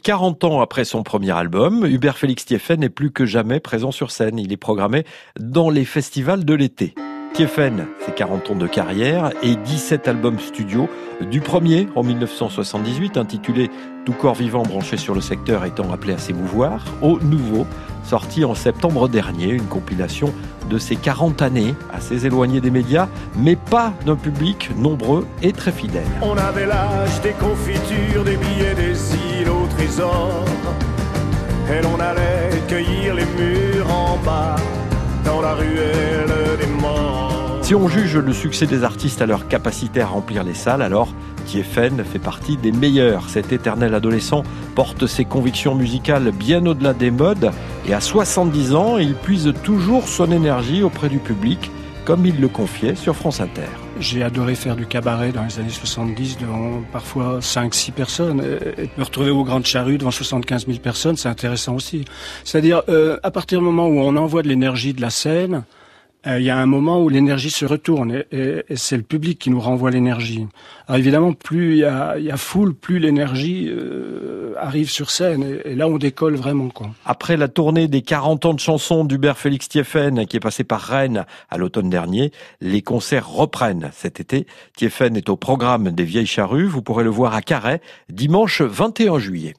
40 ans après son premier album, Hubert Félix Thieffen n'est plus que jamais présent sur scène. Il est programmé dans les festivals de l'été. Thieffen, c'est 40 ans de carrière et 17 albums studio. Du premier, en 1978, intitulé Tout corps vivant branché sur le secteur étant appelé à s'émouvoir, au nouveau, sorti en septembre dernier, une compilation de ses 40 années, assez éloigné des médias, mais pas d'un public nombreux et très fidèle. Si on juge le succès des artistes à leur capacité à remplir les salles, alors Thieffen fait partie des meilleurs. Cet éternel adolescent porte ses convictions musicales bien au-delà des modes. Et à 70 ans, il puise toujours son énergie auprès du public, comme il le confiait sur France Inter. J'ai adoré faire du cabaret dans les années 70 devant parfois 5-6 personnes. Et me retrouver au Grand Charrues devant 75 000 personnes, c'est intéressant aussi. C'est-à-dire, euh, à partir du moment où on envoie de l'énergie de la scène, euh, il y a un moment où l'énergie se retourne et, c'est le public qui nous renvoie l'énergie. Alors évidemment, plus il y a, y a foule, plus l'énergie euh, arrive sur scène et, là on décolle vraiment. Quoi. Après la tournée des 40 ans de chansons d'Hubert Félix Thieffen qui est passé par Rennes à l'automne dernier, les concerts reprennent cet été. Thieffen est au programme des Vieilles Charrues. Vous pourrez le voir à Carhaix dimanche 21 juillet.